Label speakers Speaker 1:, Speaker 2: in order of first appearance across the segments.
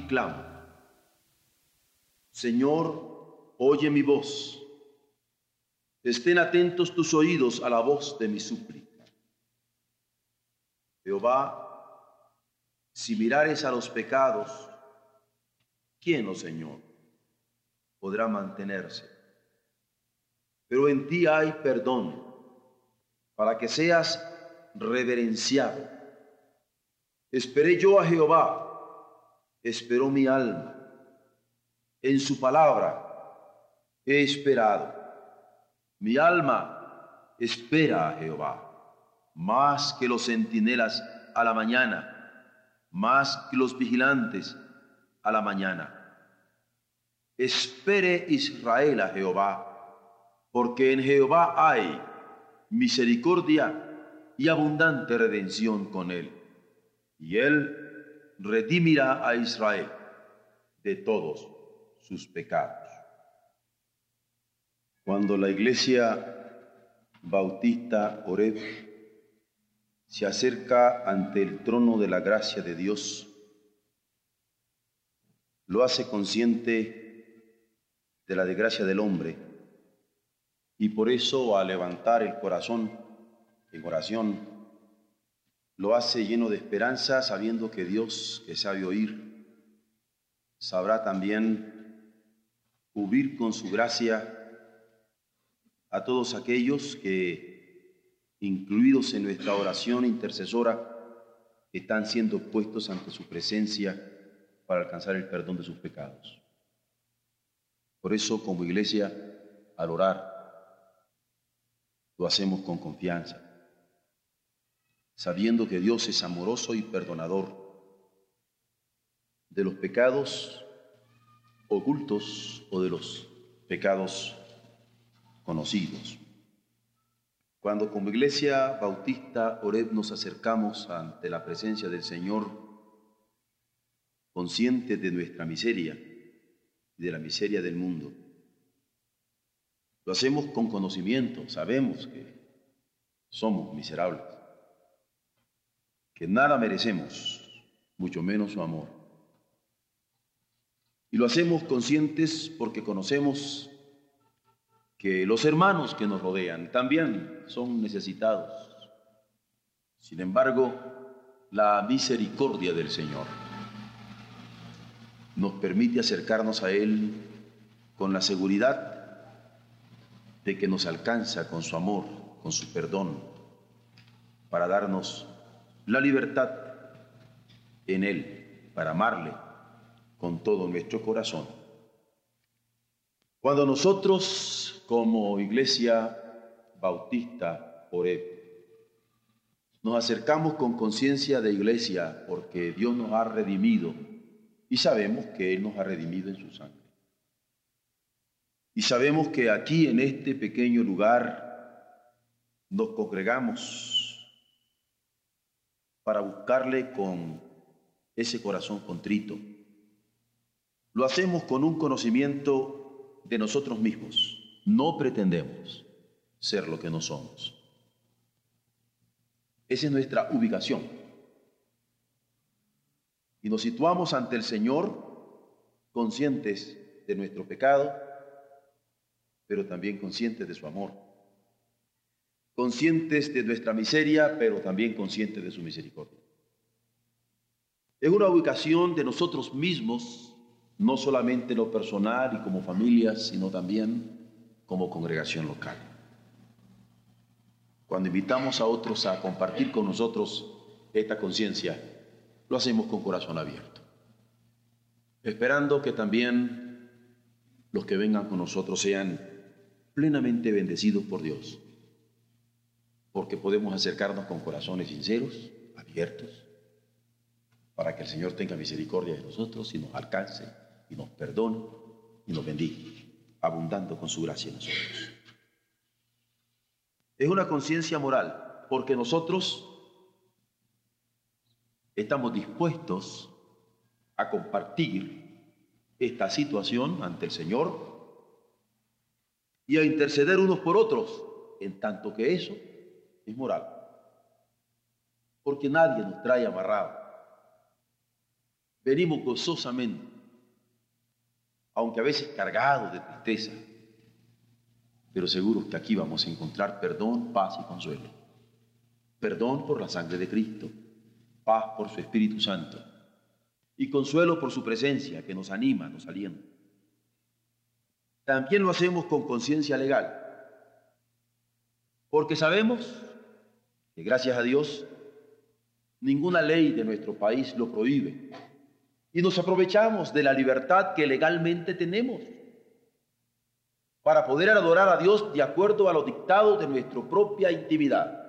Speaker 1: Clamo. Señor, oye mi voz. Estén atentos tus oídos a la voz de mi súplica. Jehová, si mirares a los pecados, ¿quién, oh Señor, podrá mantenerse? Pero en ti hay perdón, para que seas reverenciado. Esperé yo a Jehová, esperó mi alma. En su palabra he esperado. Mi alma espera a Jehová, más que los centinelas a la mañana, más que los vigilantes a la mañana. Espere Israel a Jehová, porque en Jehová hay misericordia y abundante redención con él y él redimirá a Israel de todos sus pecados. Cuando la iglesia bautista Oreb se acerca ante el trono de la gracia de Dios, lo hace consciente de la desgracia del hombre y por eso al levantar el corazón en oración lo hace lleno de esperanza, sabiendo que Dios, que sabe oír, sabrá también cubrir con su gracia a todos aquellos que, incluidos en nuestra oración intercesora, están siendo puestos ante su presencia para alcanzar el perdón de sus pecados. Por eso, como iglesia, al orar, lo hacemos con confianza sabiendo que Dios es amoroso y perdonador de los pecados ocultos o de los pecados conocidos. Cuando como iglesia bautista Oreb nos acercamos ante la presencia del Señor, conscientes de nuestra miseria y de la miseria del mundo, lo hacemos con conocimiento, sabemos que somos miserables que nada merecemos, mucho menos su amor. Y lo hacemos conscientes porque conocemos que los hermanos que nos rodean también son necesitados. Sin embargo, la misericordia del Señor nos permite acercarnos a Él con la seguridad de que nos alcanza con su amor, con su perdón, para darnos la libertad en Él para amarle con todo nuestro corazón. Cuando nosotros como iglesia bautista Oreb nos acercamos con conciencia de iglesia porque Dios nos ha redimido y sabemos que Él nos ha redimido en su sangre. Y sabemos que aquí en este pequeño lugar nos congregamos para buscarle con ese corazón contrito. Lo hacemos con un conocimiento de nosotros mismos. No pretendemos ser lo que no somos. Esa es nuestra ubicación. Y nos situamos ante el Señor conscientes de nuestro pecado, pero también conscientes de su amor conscientes de nuestra miseria, pero también conscientes de su misericordia. Es una ubicación de nosotros mismos, no solamente en lo personal y como familia, sino también como congregación local. Cuando invitamos a otros a compartir con nosotros esta conciencia, lo hacemos con corazón abierto, esperando que también los que vengan con nosotros sean plenamente bendecidos por Dios porque podemos acercarnos con corazones sinceros, abiertos, para que el Señor tenga misericordia de nosotros y nos alcance y nos perdone y nos bendiga, abundando con su gracia en nosotros. Es una conciencia moral, porque nosotros estamos dispuestos a compartir esta situación ante el Señor y a interceder unos por otros, en tanto que eso es moral. Porque nadie nos trae amarrado. Venimos gozosamente, aunque a veces cargados de tristeza, pero seguros que aquí vamos a encontrar perdón, paz y consuelo. Perdón por la sangre de Cristo, paz por su Espíritu Santo y consuelo por su presencia que nos anima, nos alienta. También lo hacemos con conciencia legal, porque sabemos que gracias a Dios ninguna ley de nuestro país lo prohíbe y nos aprovechamos de la libertad que legalmente tenemos para poder adorar a Dios de acuerdo a los dictados de nuestra propia intimidad.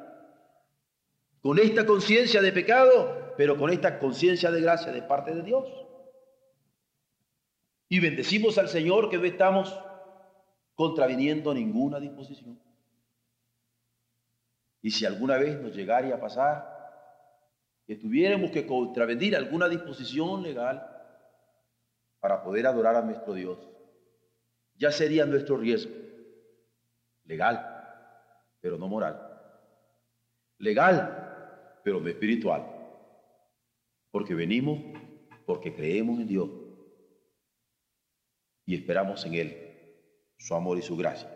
Speaker 1: Con esta conciencia de pecado, pero con esta conciencia de gracia de parte de Dios. Y bendecimos al Señor que no estamos contraviniendo ninguna disposición. Y si alguna vez nos llegara a pasar que tuviéramos que contravenir alguna disposición legal para poder adorar a nuestro Dios, ya sería nuestro riesgo. Legal, pero no moral. Legal, pero no espiritual. Porque venimos porque creemos en Dios y esperamos en Él, su amor y su gracia.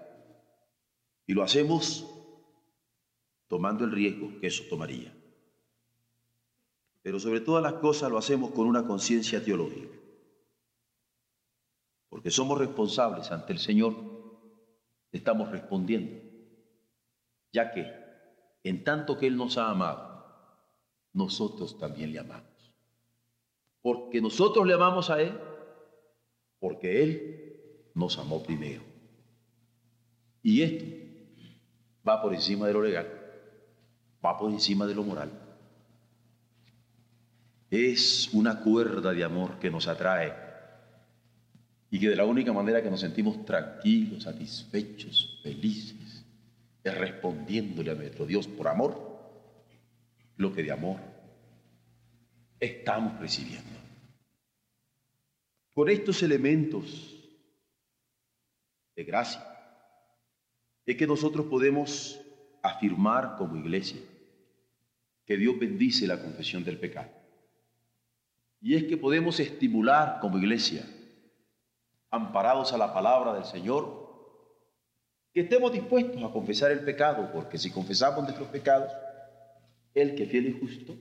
Speaker 1: Y lo hacemos tomando el riesgo que eso tomaría. Pero sobre todas las cosas lo hacemos con una conciencia teológica porque somos responsables ante el Señor, estamos respondiendo, ya que en tanto que Él nos ha amado, nosotros también le amamos. Porque nosotros le amamos a Él, porque Él nos amó primero. Y esto va por encima de lo legal, va por encima de lo moral. Es una cuerda de amor que nos atrae y que de la única manera que nos sentimos tranquilos, satisfechos, felices, es respondiéndole a nuestro Dios por amor lo que de amor estamos recibiendo. Con estos elementos de gracia es que nosotros podemos afirmar como iglesia que Dios bendice la confesión del pecado. Y es que podemos estimular como iglesia amparados a la palabra del Señor, que estemos dispuestos a confesar el pecado, porque si confesamos nuestros pecados, Él que fiel y justo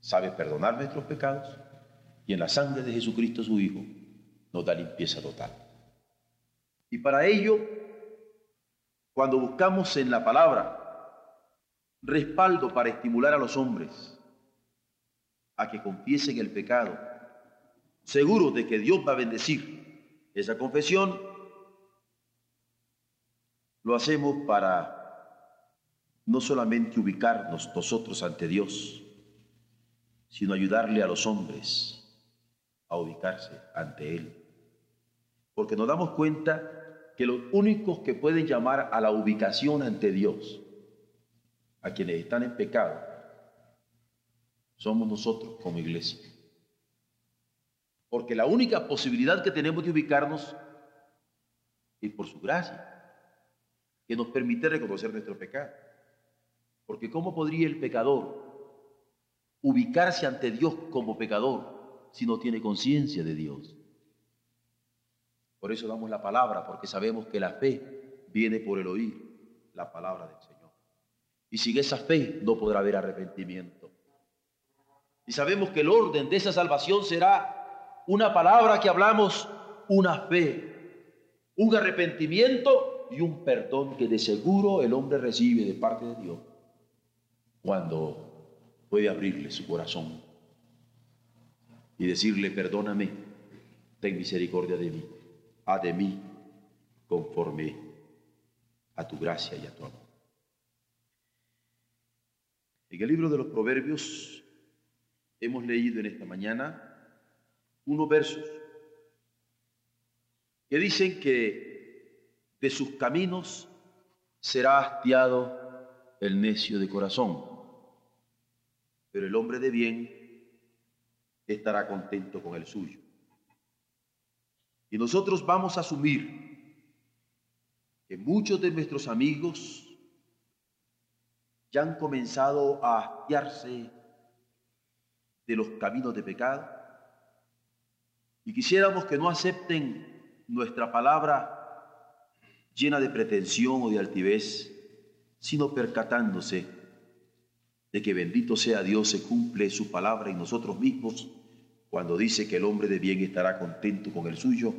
Speaker 1: sabe perdonar nuestros pecados y en la sangre de Jesucristo su Hijo nos da limpieza total. Y para ello, cuando buscamos en la palabra respaldo para estimular a los hombres a que confiesen el pecado, seguros de que Dios va a bendecir esa confesión lo hacemos para no solamente ubicarnos nosotros ante Dios, sino ayudarle a los hombres a ubicarse ante Él. Porque nos damos cuenta que los únicos que pueden llamar a la ubicación ante Dios, a quienes están en pecado, somos nosotros como iglesia. Porque la única posibilidad que tenemos de ubicarnos es por su gracia, que nos permite reconocer nuestro pecado. Porque ¿cómo podría el pecador ubicarse ante Dios como pecador si no tiene conciencia de Dios? Por eso damos la palabra, porque sabemos que la fe viene por el oír la palabra del Señor. Y sin esa fe no podrá haber arrepentimiento. Y sabemos que el orden de esa salvación será una palabra que hablamos, una fe, un arrepentimiento y un perdón que de seguro el hombre recibe de parte de Dios cuando puede abrirle su corazón y decirle, perdóname, ten misericordia de mí, haz de mí conforme a tu gracia y a tu amor. En el libro de los Proverbios hemos leído en esta mañana unos versos que dicen que de sus caminos será hastiado el necio de corazón, pero el hombre de bien estará contento con el suyo. Y nosotros vamos a asumir que muchos de nuestros amigos ya han comenzado a hastiarse de los caminos de pecado y quisiéramos que no acepten nuestra palabra llena de pretensión o de altivez, sino percatándose de que bendito sea Dios se cumple su palabra y nosotros mismos cuando dice que el hombre de bien estará contento con el suyo,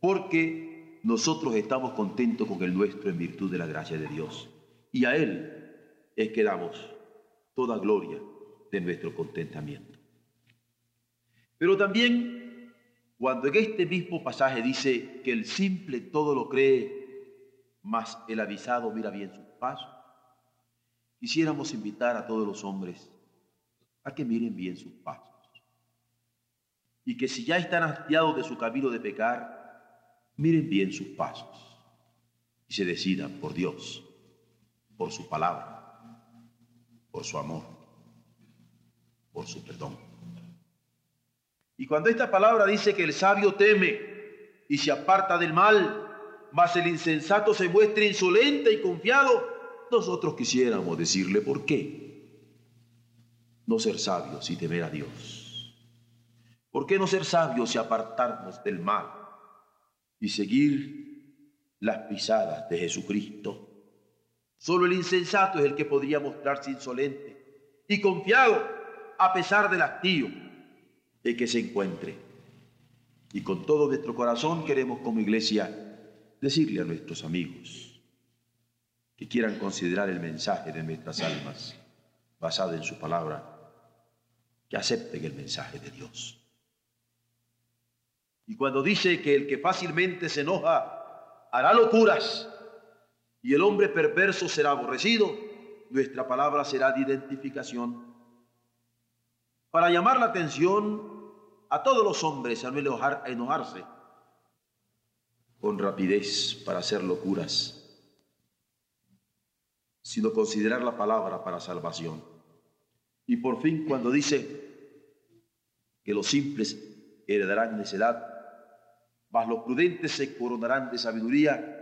Speaker 1: porque nosotros estamos contentos con el nuestro en virtud de la gracia de Dios. Y a Él es que damos toda gloria de nuestro contentamiento. Pero también cuando en este mismo pasaje dice que el simple todo lo cree, mas el avisado mira bien sus pasos, quisiéramos invitar a todos los hombres a que miren bien sus pasos. Y que si ya están hastiados de su camino de pecar, miren bien sus pasos y se decidan por Dios, por su palabra por su amor, por su perdón. Y cuando esta palabra dice que el sabio teme y se aparta del mal, mas el insensato se muestra insolente y confiado, nosotros quisiéramos decirle por qué. No ser sabios y temer a Dios. ¿Por qué no ser sabios y apartarnos del mal y seguir las pisadas de Jesucristo? Solo el insensato es el que podría mostrarse insolente y confiado a pesar del hastío en que se encuentre. Y con todo nuestro corazón queremos como iglesia decirle a nuestros amigos que quieran considerar el mensaje de nuestras almas basado en su palabra, que acepten el mensaje de Dios. Y cuando dice que el que fácilmente se enoja hará locuras, y el hombre perverso será aborrecido, nuestra palabra será de identificación para llamar la atención a todos los hombres a no enojarse con rapidez para hacer locuras, sino considerar la palabra para salvación. Y por fin cuando dice que los simples heredarán necedad, mas los prudentes se coronarán de sabiduría,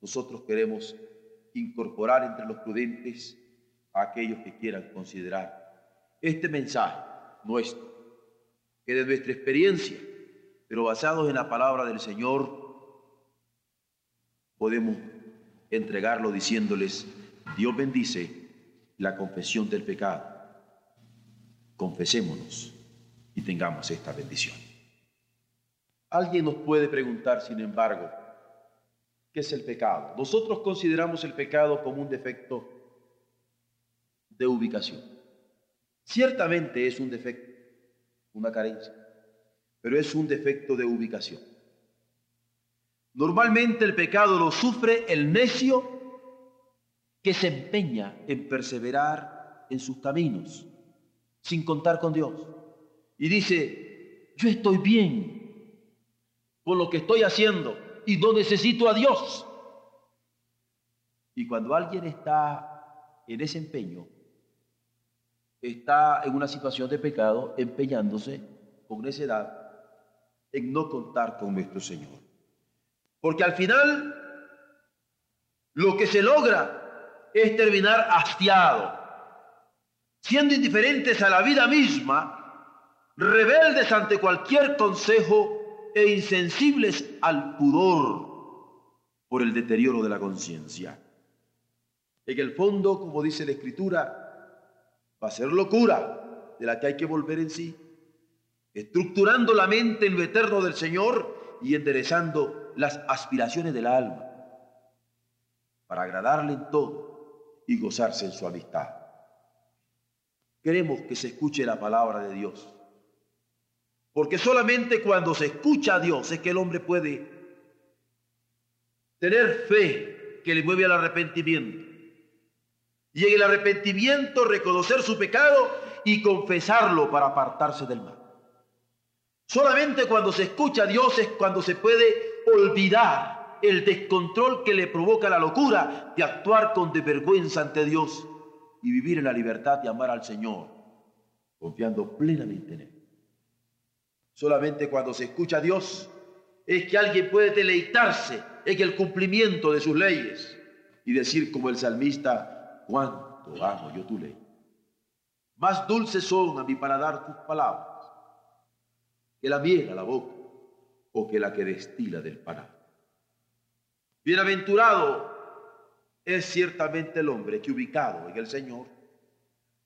Speaker 1: nosotros queremos incorporar entre los prudentes a aquellos que quieran considerar este mensaje nuestro, que de nuestra experiencia, pero basados en la palabra del Señor, podemos entregarlo diciéndoles, Dios bendice la confesión del pecado. Confesémonos y tengamos esta bendición. Alguien nos puede preguntar, sin embargo, ¿Qué es el pecado? Nosotros consideramos el pecado como un defecto de ubicación. Ciertamente es un defecto, una carencia, pero es un defecto de ubicación. Normalmente el pecado lo sufre el necio que se empeña en perseverar en sus caminos sin contar con Dios. Y dice, yo estoy bien con lo que estoy haciendo, y no necesito a Dios. Y cuando alguien está en ese empeño, está en una situación de pecado, empeñándose con necedad en no contar con nuestro Señor. Porque al final lo que se logra es terminar hastiado, siendo indiferentes a la vida misma, rebeldes ante cualquier consejo e insensibles al pudor por el deterioro de la conciencia. En el fondo, como dice la Escritura, va a ser locura de la que hay que volver en sí, estructurando la mente en lo eterno del Señor y enderezando las aspiraciones del alma para agradarle en todo y gozarse en su amistad. Queremos que se escuche la palabra de Dios porque solamente cuando se escucha a Dios es que el hombre puede tener fe que le mueve al arrepentimiento. Y en el arrepentimiento reconocer su pecado y confesarlo para apartarse del mal. Solamente cuando se escucha a Dios es cuando se puede olvidar el descontrol que le provoca la locura de actuar con desvergüenza ante Dios y vivir en la libertad de amar al Señor, confiando plenamente en Él. Solamente cuando se escucha a Dios es que alguien puede deleitarse en el cumplimiento de sus leyes y decir como el salmista, cuánto amo yo tu ley. Más dulces son a mi paladar tus palabras que la miel a la boca o que la que destila del panal. Bienaventurado es ciertamente el hombre que ubicado en el Señor,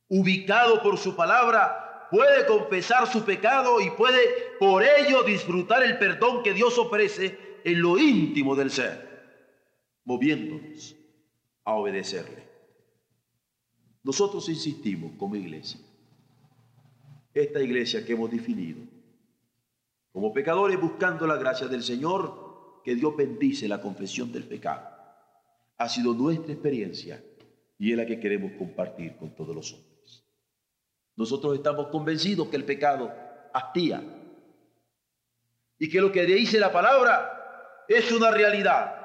Speaker 1: ubicado por su palabra, puede confesar su pecado y puede por ello disfrutar el perdón que Dios ofrece en lo íntimo del ser, moviéndonos a obedecerle. Nosotros insistimos como iglesia, esta iglesia que hemos definido, como pecadores buscando la gracia del Señor, que Dios bendice la confesión del pecado. Ha sido nuestra experiencia y es la que queremos compartir con todos los hombres. Nosotros estamos convencidos que el pecado hastía y que lo que dice la palabra es una realidad.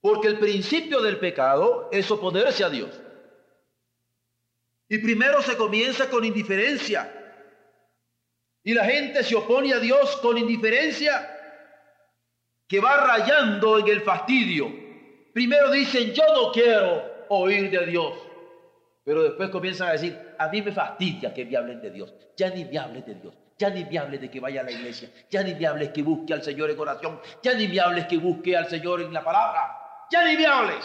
Speaker 1: Porque el principio del pecado es oponerse a Dios. Y primero se comienza con indiferencia y la gente se opone a Dios con indiferencia que va rayando en el fastidio. Primero dicen, yo no quiero oír de Dios. Pero después comienzan a decir, a mí me fastidia que me hablen de Dios. Ya ni me hables de Dios. Ya ni me hables de que vaya a la iglesia. Ya ni me hables que busque al Señor en oración. Ya ni me hables que busque al Señor en la palabra. Ya ni me hables.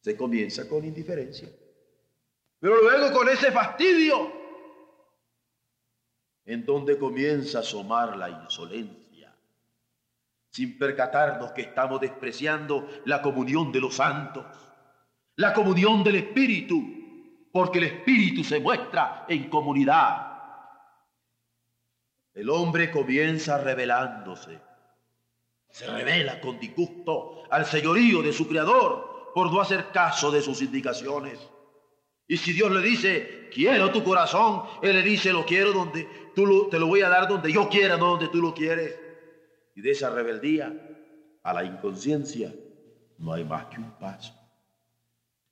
Speaker 1: Se comienza con indiferencia. Pero luego con ese fastidio en donde comienza a asomar la insolencia, sin percatarnos que estamos despreciando la comunión de los santos, la comunión del Espíritu, porque el Espíritu se muestra en comunidad. El hombre comienza revelándose, se revela con disgusto al señorío de su Creador por no hacer caso de sus indicaciones. Y si Dios le dice, quiero tu corazón, Él le dice, lo quiero donde tú te lo voy a dar donde yo quiera, no donde tú lo quieres. Y de esa rebeldía a la inconsciencia no hay más que un paso.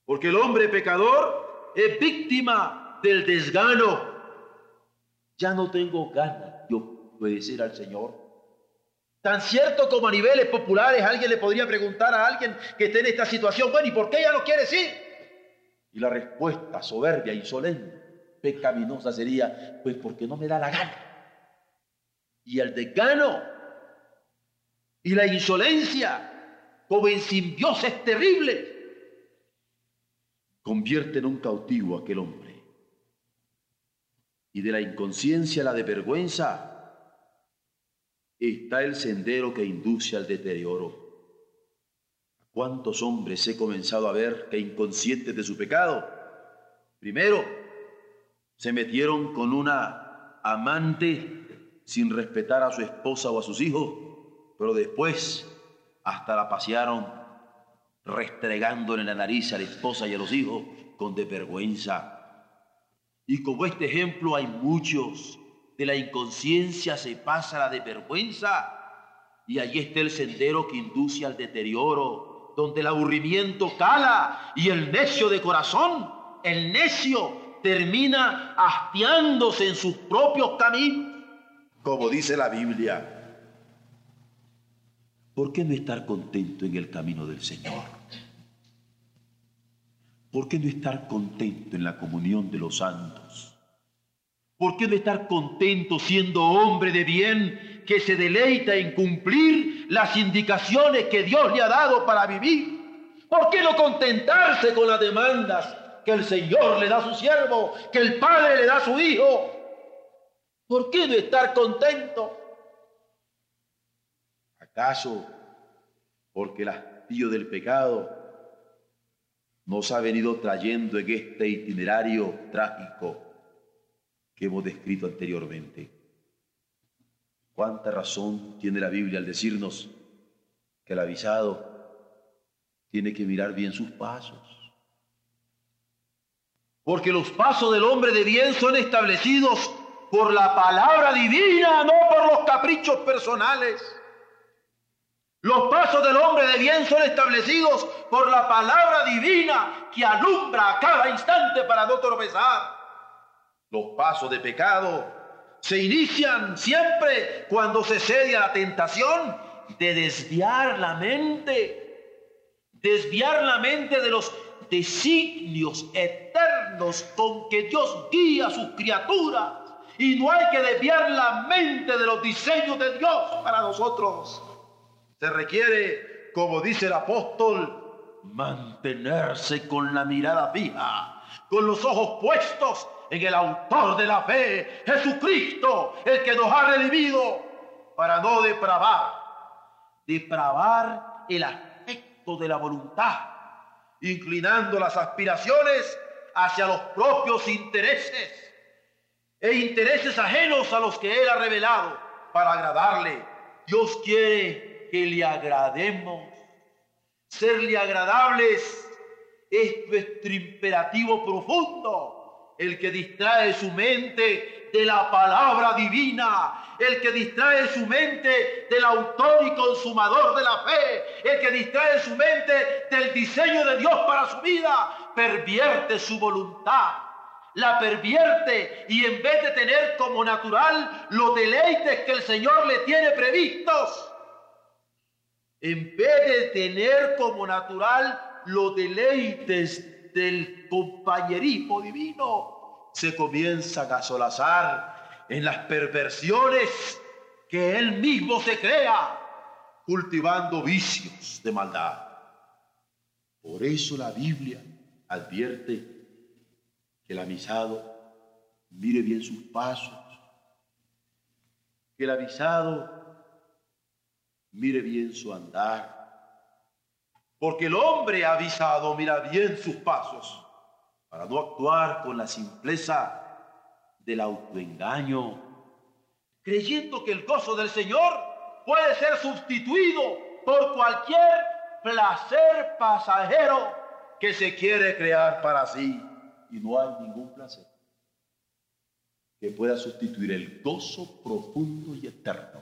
Speaker 1: Porque el hombre pecador es víctima del desgano. Ya no tengo ganas de obedecer al Señor. Tan cierto como a niveles populares alguien le podría preguntar a alguien que esté en esta situación, bueno, ¿y por qué ya no quieres ir? Y la respuesta soberbia, insolente, pecaminosa sería, pues porque no me da la gana. Y el desgano y la insolencia, como en simbiosis terrible, convierte en un cautivo aquel hombre. Y de la inconsciencia a la de vergüenza está el sendero que induce al deterioro ¿Cuántos hombres he comenzado a ver que inconscientes de su pecado? Primero, se metieron con una amante sin respetar a su esposa o a sus hijos, pero después hasta la pasearon restregándole la nariz a la esposa y a los hijos con desvergüenza. Y como este ejemplo hay muchos, de la inconsciencia se pasa la desvergüenza y allí está el sendero que induce al deterioro donde el aburrimiento cala y el necio de corazón, el necio termina hastiándose en sus propios caminos, como dice la Biblia. ¿Por qué no estar contento en el camino del Señor? ¿Por qué no estar contento en la comunión de los santos? ¿Por qué no estar contento siendo hombre de bien que se deleita en cumplir las indicaciones que Dios le ha dado para vivir? ¿Por qué no contentarse con las demandas que el Señor le da a su siervo, que el Padre le da a su Hijo? ¿Por qué no estar contento? ¿Acaso porque el hastío del pecado nos ha venido trayendo en este itinerario trágico que hemos descrito anteriormente. ¿Cuánta razón tiene la Biblia al decirnos que el avisado tiene que mirar bien sus pasos? Porque los pasos del hombre de bien son establecidos por la palabra divina, no por los caprichos personales. Los pasos del hombre de bien son establecidos por la palabra divina que alumbra a cada instante para no tropezar. Los pasos de pecado se inician siempre cuando se cede a la tentación de desviar la mente, desviar la mente de los designios eternos con que Dios guía a sus criaturas. Y no hay que desviar la mente de los diseños de Dios para nosotros. Se requiere, como dice el apóstol, mantenerse con la mirada fija, con los ojos puestos en el autor de la fe, Jesucristo, el que nos ha redimido, para no depravar, depravar el aspecto de la voluntad, inclinando las aspiraciones hacia los propios intereses e intereses ajenos a los que Él ha revelado para agradarle. Dios quiere que le agrademos. Serle agradables es nuestro imperativo profundo el que distrae su mente de la palabra divina, el que distrae su mente del autor y consumador de la fe, el que distrae su mente del diseño de Dios para su vida, pervierte su voluntad, la pervierte y en vez de tener como natural los deleites que el Señor le tiene previstos, en vez de tener como natural los deleites del compañerismo divino, se comienza a solazar en las perversiones que él mismo se crea, cultivando vicios de maldad. Por eso la Biblia advierte que el avisado mire bien sus pasos, que el avisado mire bien su andar, porque el hombre avisado mira bien sus pasos para no actuar con la simpleza del autoengaño, creyendo que el gozo del Señor puede ser sustituido por cualquier placer pasajero que se quiere crear para sí. Y no hay ningún placer que pueda sustituir el gozo profundo y eterno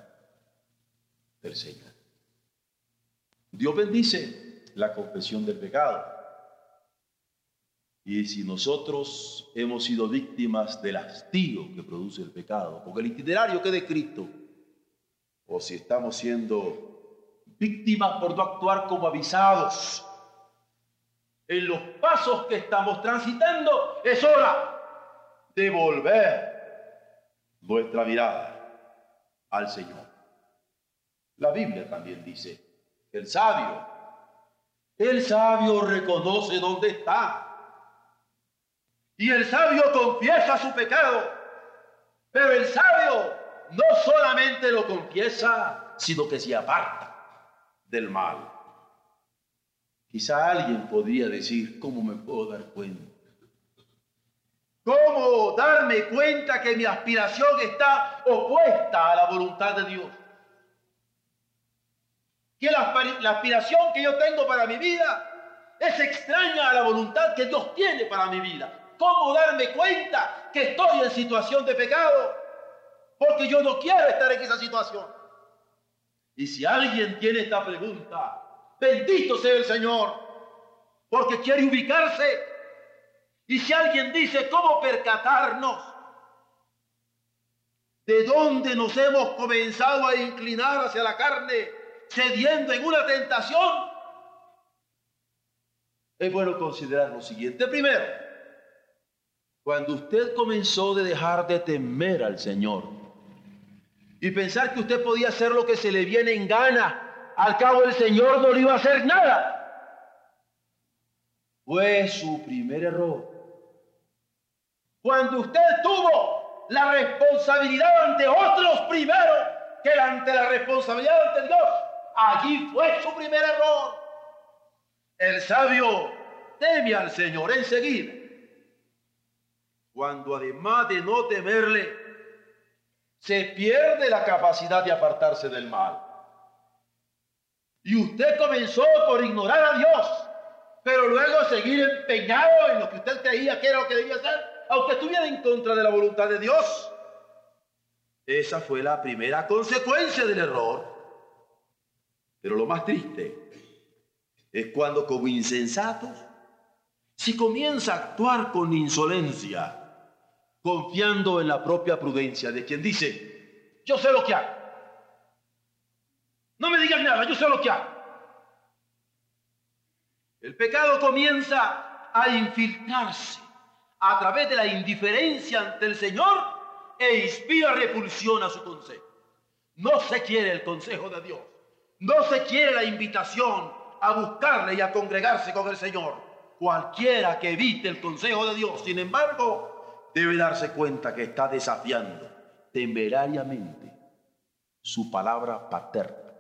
Speaker 1: del Señor. Dios bendice la confesión del pecado. Y si nosotros hemos sido víctimas del hastío que produce el pecado, porque el itinerario que de o si estamos siendo víctimas por no actuar como avisados en los pasos que estamos transitando, es hora de volver nuestra mirada al Señor. La Biblia también dice, el sabio el sabio reconoce dónde está. Y el sabio confiesa su pecado. Pero el sabio no solamente lo confiesa, sino que se aparta del mal. Quizá alguien podría decir, ¿cómo me puedo dar cuenta? ¿Cómo darme cuenta que mi aspiración está opuesta a la voluntad de Dios? Que la, aspiración que yo tengo para mi vida es extraña a la voluntad que Dios tiene para mi vida. ¿Cómo darme cuenta que estoy en situación de pecado? Porque yo no quiero estar en esa situación. Y si alguien tiene esta pregunta, bendito sea el Señor, porque quiere ubicarse. Y si alguien dice, ¿cómo percatarnos? ¿De dónde nos hemos comenzado a inclinar hacia la carne? Cediendo en una tentación, es bueno considerar lo siguiente. Primero, cuando usted comenzó de dejar de temer al Señor y pensar que usted podía hacer lo que se le viene en gana, al cabo el Señor no le iba a hacer nada. Fue su primer error. Cuando usted tuvo la responsabilidad ante otros primero que ante la responsabilidad ante Dios. Allí fue su primer error. El sabio teme al Señor enseguida. Cuando además de no temerle, se pierde la capacidad de apartarse del mal. Y usted comenzó por ignorar a Dios pero luego seguir empeñado en lo que usted creía que era lo que debía hacer, aunque estuviera en contra de la voluntad de Dios. Esa fue la primera consecuencia del error. Pero lo más triste es cuando como insensatos se comienza a actuar con insolencia, confiando en la propia prudencia de quien dice, yo sé lo que hago. No me digas nada, yo sé lo que hago. El pecado comienza a infiltrarse a través de la indiferencia ante el Señor e inspira repulsión a su consejo. No se quiere el consejo de Dios. No se quiere la invitación a buscarle y a congregarse con el Señor. Cualquiera que evite el consejo de Dios, sin embargo, debe darse cuenta que está desafiando temerariamente su palabra paterna.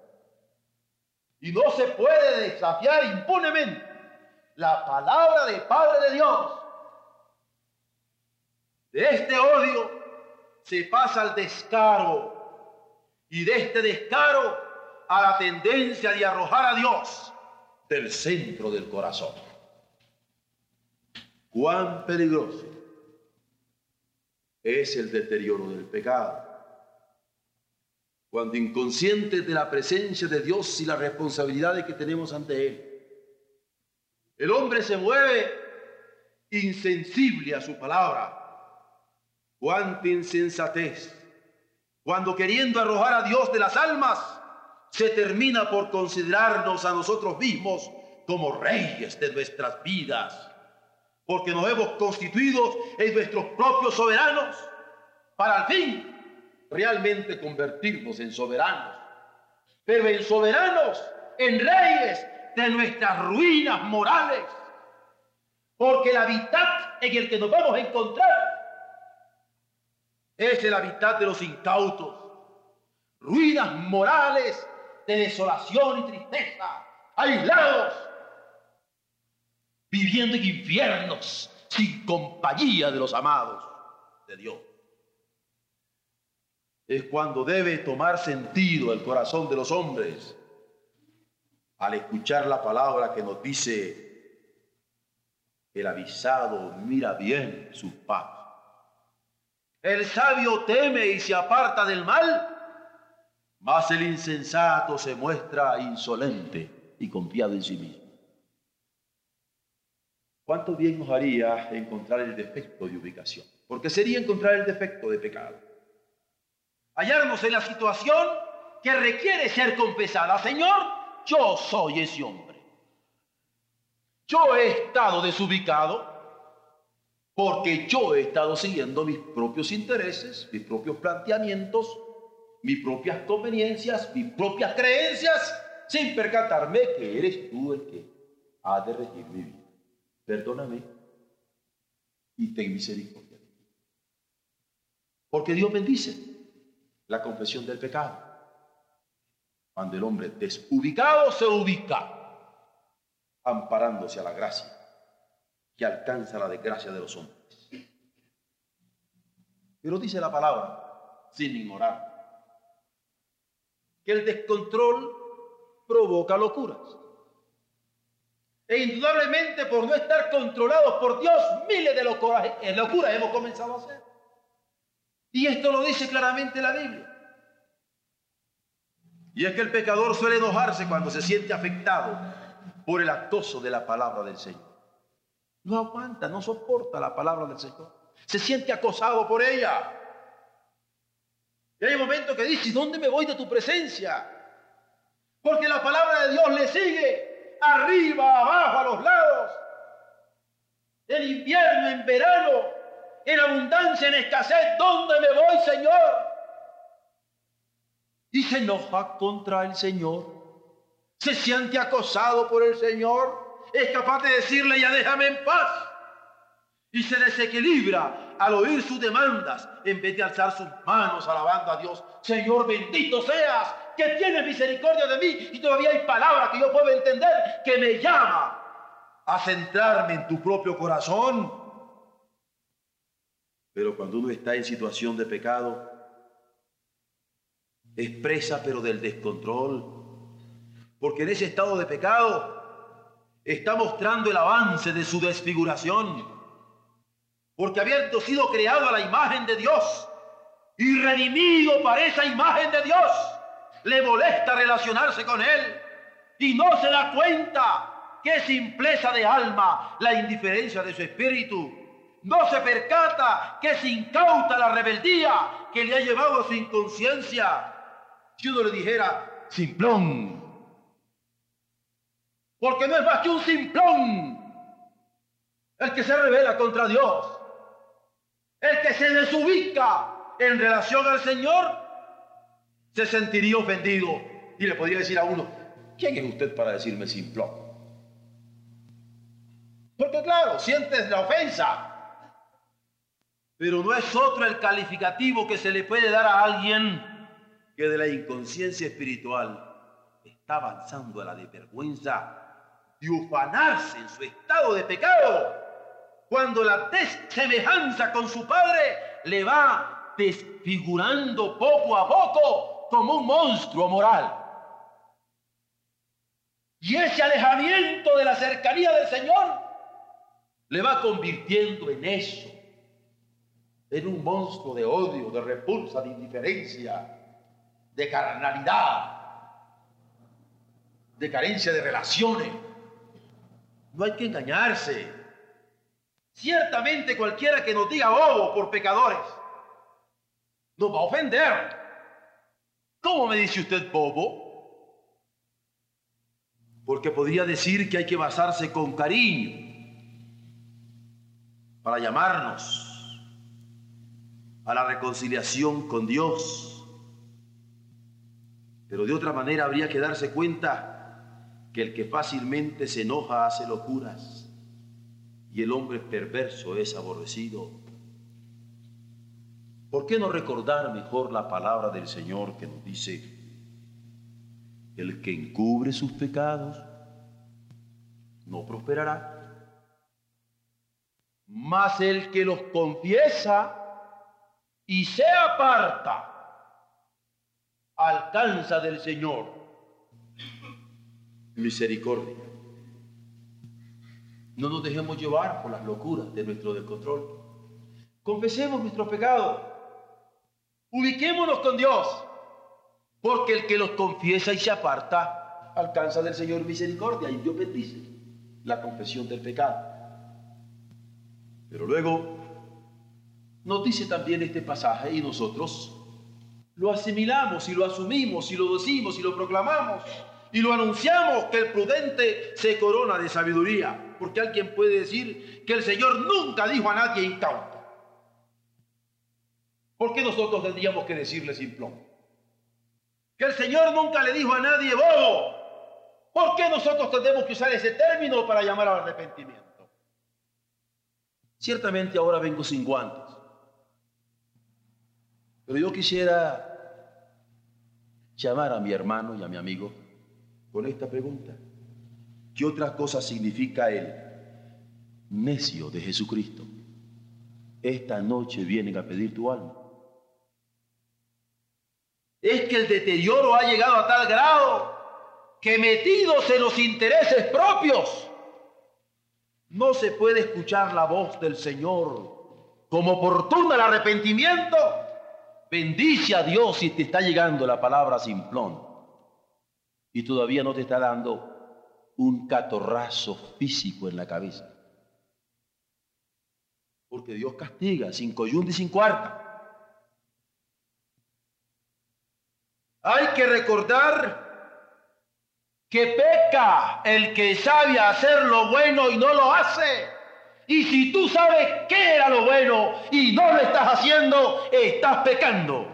Speaker 1: Y no se puede desafiar impunemente la palabra del Padre de Dios. De este odio se pasa al descaro y de este descaro a la tendencia de arrojar a Dios del centro del corazón. Cuán peligroso es el deterioro del pecado. Cuando inconscientes de la presencia de Dios y la responsabilidad que tenemos ante Él, el hombre se mueve insensible a su palabra. Cuánta insensatez. Cuando queriendo arrojar a Dios de las almas, se termina por considerarnos a nosotros mismos como reyes de nuestras vidas. Porque nos hemos constituido en nuestros propios soberanos para al fin realmente convertirnos en soberanos. Pero en soberanos, en reyes de nuestras ruinas morales. Porque el hábitat en el que nos vamos a encontrar es el hábitat de los incautos. Ruinas morales de desolación y tristeza, aislados, viviendo en infiernos sin compañía de los amados de Dios. Es cuando debe tomar sentido el corazón de los hombres al escuchar la palabra que nos dice, el avisado mira bien sus pasos. El sabio teme y se aparta del mal, mas el insensato se muestra insolente y confiado en sí mismo. ¿Cuánto bien nos haría encontrar el defecto de ubicación? Porque sería encontrar el defecto de pecado. Hallarnos en la situación que requiere ser confesada. Señor, yo soy ese hombre. Yo he estado desubicado porque yo he estado siguiendo mis propios intereses, mis propios planteamientos, mis propias conveniencias, mis propias creencias, sin percatarme que eres tú el que ha de regir mi vida. Perdóname y ten misericordia. Porque Dios bendice la confesión del pecado. Cuando el hombre desubicado se ubica, amparándose a la gracia que alcanza la desgracia de los hombres. Pero dice la palabra, sin ignorar, el descontrol provoca locuras. E indudablemente por no estar controlados por Dios, miles de locuras, locuras hemos comenzado a hacer. Y esto lo dice claramente la Biblia. Y es que el pecador suele enojarse cuando se siente afectado por el acoso de la palabra del Señor. No aguanta, no soporta la palabra del Señor. Se siente acosado por ella. Y hay un momento que dice, ¿dónde me voy de tu presencia? Porque la palabra de Dios le sigue arriba, abajo, a los lados. En invierno, en verano, en abundancia, en escasez. ¿Dónde me voy, Señor? y se enoja contra el Señor, se siente acosado por el Señor, es capaz de decirle ya déjame en paz y se desequilibra al oír sus demandas en vez de alzar sus manos alabando a Dios. Señor, bendito seas, que tienes misericordia de mí y todavía hay palabras que yo puedo entender que me llama a centrarme en tu propio corazón. Pero cuando uno está en situación de pecado, expresa pero del descontrol. Porque en ese estado de pecado está mostrando el avance de su desfiguración. Porque habiendo sido creado a la imagen de Dios y redimido para esa imagen de Dios, le molesta relacionarse con Él y no se da cuenta que simpleza de alma la indiferencia de su espíritu. No se percata que es incauta la rebeldía que le ha llevado a su inconsciencia. Si uno le dijera, simplón, porque no es más que un simplón el que se revela contra Dios, el que se desubica en relación al Señor, se sentiría ofendido. Y le podría decir a uno, ¿quién es usted para decirme simplón? Porque claro, sientes la ofensa, pero no es otro el calificativo que se le puede dar a alguien que de la inconsciencia espiritual está avanzando a la desvergüenza y ufanarse en su estado de pecado, cuando la desemejanza con su padre le va desfigurando poco a poco como un monstruo moral. Y ese alejamiento de la cercanía del Señor le va convirtiendo en eso, en un monstruo de odio, de repulsa, de indiferencia, de carnalidad, de carencia de relaciones. No hay que engañarse. Ciertamente cualquiera que nos diga bobo por pecadores nos va a ofender. ¿Cómo me dice usted bobo? Porque podría decir que hay que basarse con cariño para llamarnos a la reconciliación con Dios. Pero de otra manera habría que darse cuenta que el que fácilmente se enoja hace locuras y el hombre perverso es aborrecido. ¿Por qué no recordar mejor la palabra del Señor que nos dice, el que encubre sus pecados no prosperará, mas el que los confiesa y se aparta alcanza del Señor misericordia. No nos dejemos llevar por las locuras de nuestro descontrol. Confesemos nuestros pecados. Ubiquémonos con Dios. Porque el que los confiesa y se aparta alcanza del Señor misericordia y Dios bendice la confesión del pecado. Pero luego nos dice también este pasaje y nosotros lo asimilamos y lo asumimos y lo decimos y lo proclamamos y lo anunciamos que el prudente se corona de sabiduría. Porque alguien puede decir que el Señor nunca dijo a nadie incauto. ¿Por qué nosotros tendríamos que decirle simplón? Que el Señor nunca le dijo a nadie bobo. ¿Por qué nosotros tenemos que usar ese término para llamar al arrepentimiento? Ciertamente ahora vengo sin guantes. Pero yo quisiera llamar a mi hermano y a mi amigo con esta pregunta. ¿Qué otra cosa significa el necio de Jesucristo? Esta noche vienen a pedir tu alma. Es que el deterioro ha llegado a tal grado que metidos en los intereses propios, no se puede escuchar la voz del Señor como oportuna el arrepentimiento. Bendice a Dios si te está llegando la palabra simplón y todavía no te está dando un catorrazo físico en la cabeza. Porque Dios castiga sin coyunta y sin cuarta. Hay que recordar que peca el que sabe hacer lo bueno y no lo hace. Y si tú sabes qué era lo bueno y no lo estás haciendo, estás pecando.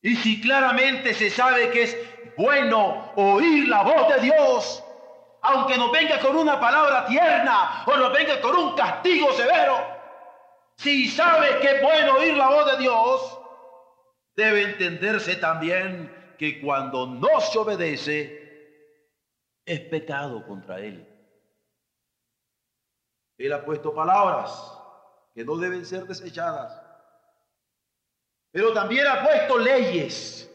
Speaker 1: Y si claramente se sabe que es bueno oír la voz de Dios, aunque nos venga con una palabra tierna o nos venga con un castigo severo, si sabe que es bueno oír la voz de Dios, debe entenderse también que cuando no se obedece, es pecado contra Él. Él ha puesto palabras que no deben ser desechadas pero también ha puesto leyes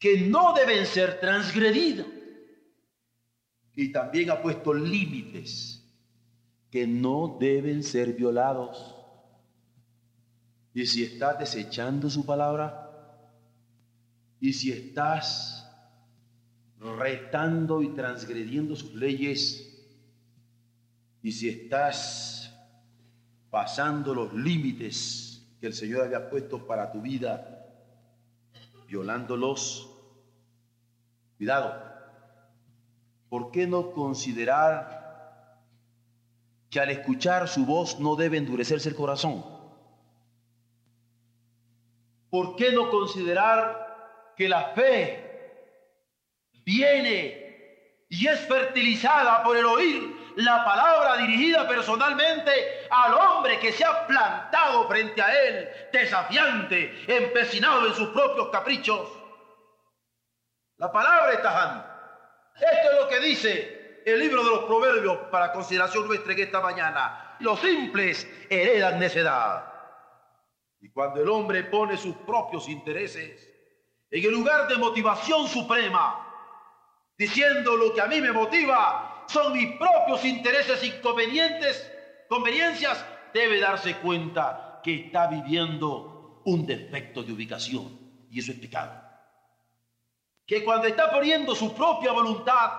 Speaker 1: que no deben ser transgredidas. Y también ha puesto límites que no deben ser violados. Y si estás desechando su palabra, y si estás retando y transgrediendo sus leyes, y si estás pasando los límites que el Señor había puesto para tu vida, violándolos, cuidado, ¿por qué no considerar que al escuchar su voz no debe endurecerse el corazón? ¿Por qué no considerar que la fe viene y es fertilizada por el oír la palabra dirigida personalmente al hombre que se ha plantado frente a él, desafiante, empecinado en sus propios caprichos. La palabra es tajante. Esto es lo que dice el libro de los proverbios para consideración nuestra en esta mañana. Los simples heredan necedad. Y cuando el hombre pone sus propios intereses en el lugar de motivación suprema, diciendo lo que a mí me motiva son mis propios intereses inconvenientes, conveniencias, debe darse cuenta que está viviendo un defecto de ubicación y eso es pecado. Que cuando está poniendo su propia voluntad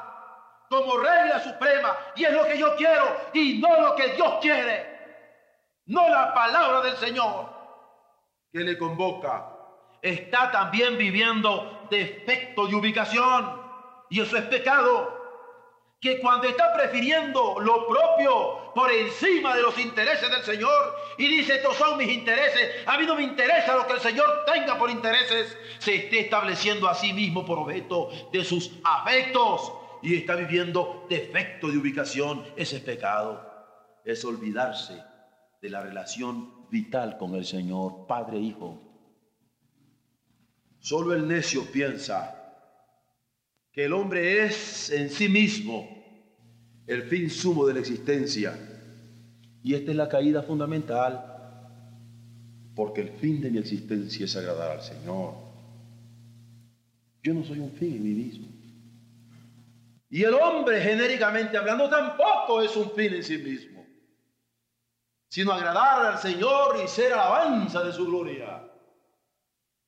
Speaker 1: como regla suprema y es lo que yo quiero y no lo que Dios quiere, no la palabra del Señor que le convoca, está también viviendo defecto de ubicación. Y eso es pecado. Que cuando está prefiriendo lo propio por encima de los intereses del Señor y dice, estos son mis intereses, a mí no me interesa lo que el Señor tenga por intereses, se esté estableciendo a sí mismo por objeto de sus afectos y está viviendo defecto de ubicación, ese es pecado, es olvidarse de la relación vital con el Señor, Padre-Hijo. Solo el necio piensa que el hombre es en sí mismo el fin sumo de la existencia. Y esta es la caída fundamental, porque el fin de mi existencia es agradar al Señor. Yo no soy un fin en mí mismo. Y el hombre, genéricamente hablando, tampoco es un fin en sí mismo, sino agradar al Señor y ser alabanza de su gloria.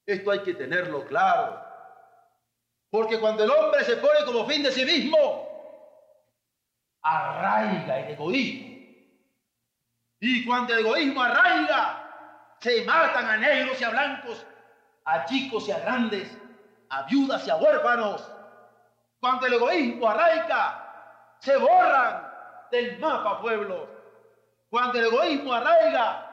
Speaker 1: Esto hay que tenerlo claro. Porque cuando el hombre se pone como fin de sí mismo, arraiga el egoísmo. Y cuando el egoísmo arraiga, se matan a negros y a blancos, a chicos y a grandes, a viudas y a huérfanos. Cuando el egoísmo arraiga, se borran del mapa pueblos. Cuando el egoísmo arraiga,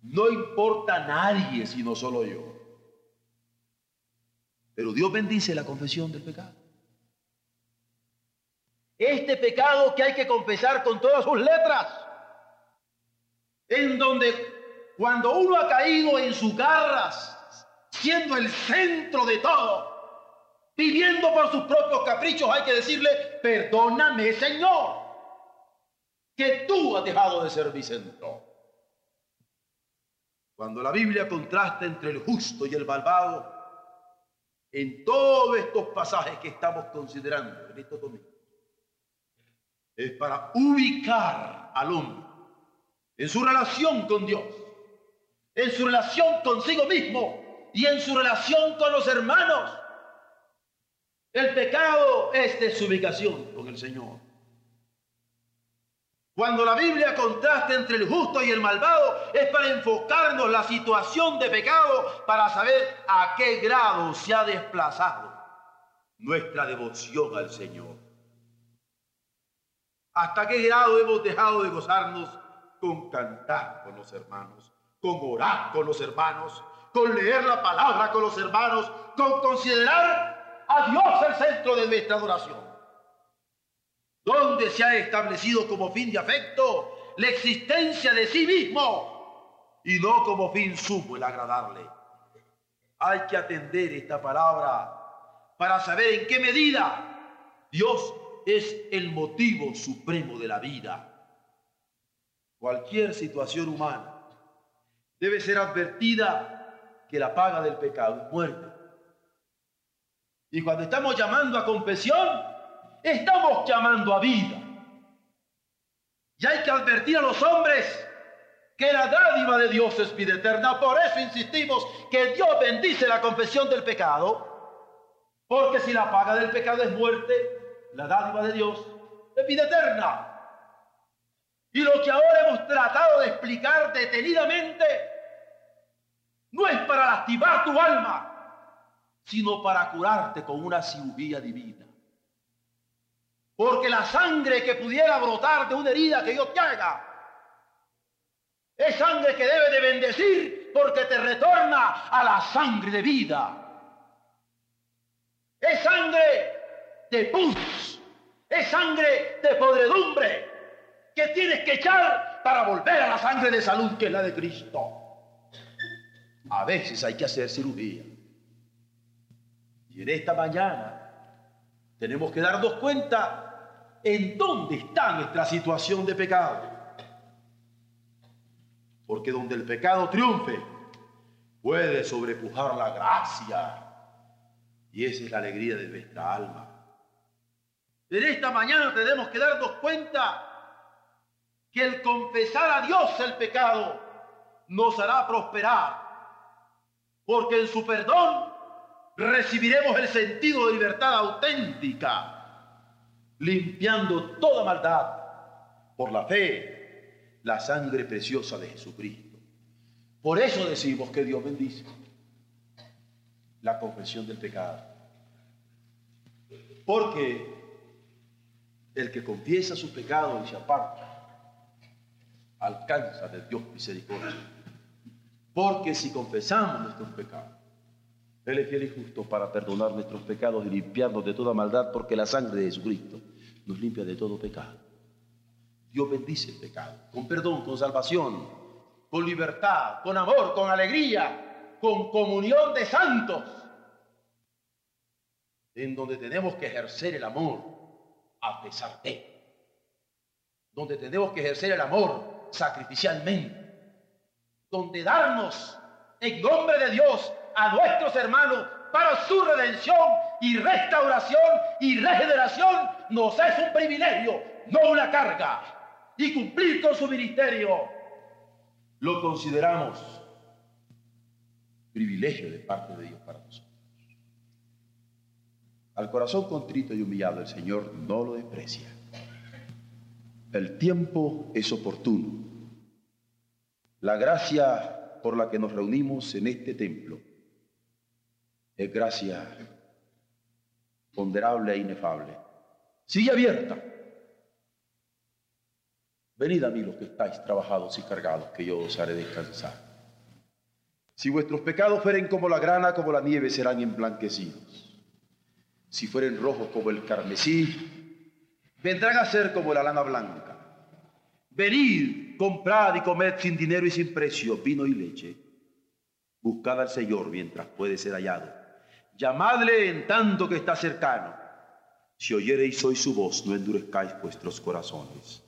Speaker 1: no importa nadie sino solo yo. Pero Dios bendice la confesión del pecado. Este pecado que hay que confesar con todas sus letras, en donde cuando uno ha caído en sus garras, siendo el centro de todo, viviendo por sus propios caprichos, hay que decirle, perdóname Señor, que tú has dejado de ser mi centro. Cuando la Biblia contrasta entre el justo y el malvado, en todos estos pasajes que estamos considerando es para ubicar al hombre en su relación con Dios, en su relación consigo mismo y en su relación con los hermanos. El pecado es desubicación con el Señor. Cuando la Biblia contrasta entre el justo y el malvado, es para enfocarnos la situación de pecado para saber a qué grado se ha desplazado nuestra devoción al Señor. Hasta qué grado hemos dejado de gozarnos con cantar con los hermanos, con orar con los hermanos, con leer la palabra con los hermanos, con considerar a Dios el centro de nuestra adoración donde se ha establecido como fin de afecto la existencia de sí mismo y no como fin sumo el agradarle. Hay que atender esta palabra para saber en qué medida Dios es el motivo supremo de la vida. Cualquier situación humana debe ser advertida que la paga del pecado es muerte. Y cuando estamos llamando a confesión, Estamos llamando a vida. Y hay que advertir a los hombres que la dádiva de Dios es vida eterna. Por eso insistimos que Dios bendice la confesión del pecado. Porque si la paga del pecado es muerte, la dádiva de Dios es vida eterna. Y lo que ahora hemos tratado de explicar detenidamente no es para lastimar tu alma, sino para curarte con una cirugía divina. Porque la sangre que pudiera brotar de una herida que Dios te haga, es sangre que debe de bendecir porque te retorna a la sangre de vida. Es sangre de pus, es sangre de podredumbre que tienes que echar para volver a la sangre de salud que es la de Cristo. A veces hay que hacer cirugía. Y en esta mañana tenemos que darnos cuenta en dónde está nuestra situación de pecado. Porque donde el pecado triunfe, puede sobrepujar la gracia. Y esa es la alegría de nuestra alma. En esta mañana tenemos que darnos cuenta que el confesar a Dios el pecado nos hará prosperar porque en su perdón recibiremos el sentido de libertad auténtica, limpiando toda maldad por la fe, la sangre preciosa de Jesucristo. Por eso decimos que Dios bendice la confesión del pecado. Porque el que confiesa su pecado y se aparta, alcanza de Dios misericordia. Porque si confesamos nuestros pecados, Él es fiel y justo para perdonar nuestros pecados y limpiarnos de toda maldad, porque la sangre de Jesucristo nos limpia de todo pecado. Dios bendice el pecado, con perdón, con salvación, con libertad, con amor, con alegría, con comunión de santos, en donde tenemos que ejercer el amor a pesar de, donde tenemos que ejercer el amor sacrificialmente donde darnos en nombre de Dios a nuestros hermanos para su redención y restauración y regeneración nos es un privilegio, no una carga. Y cumplir con su ministerio lo consideramos privilegio de parte de Dios para nosotros. Al corazón contrito y humillado el Señor no lo desprecia. El tiempo es oportuno la gracia por la que nos reunimos en este templo es gracia ponderable e inefable. Sigue abierta. Venid a mí los que estáis trabajados y cargados, que yo os haré descansar. Si vuestros pecados fueren como la grana, como la nieve, serán emblanquecidos. Si fueren rojos como el carmesí, vendrán a ser como la lana blanca. Venid, comprad y comed sin dinero y sin precio vino y leche. Buscad al Señor mientras puede ser hallado. Llamadle en tanto que está cercano. Si oyereis hoy su voz, no endurezcáis vuestros corazones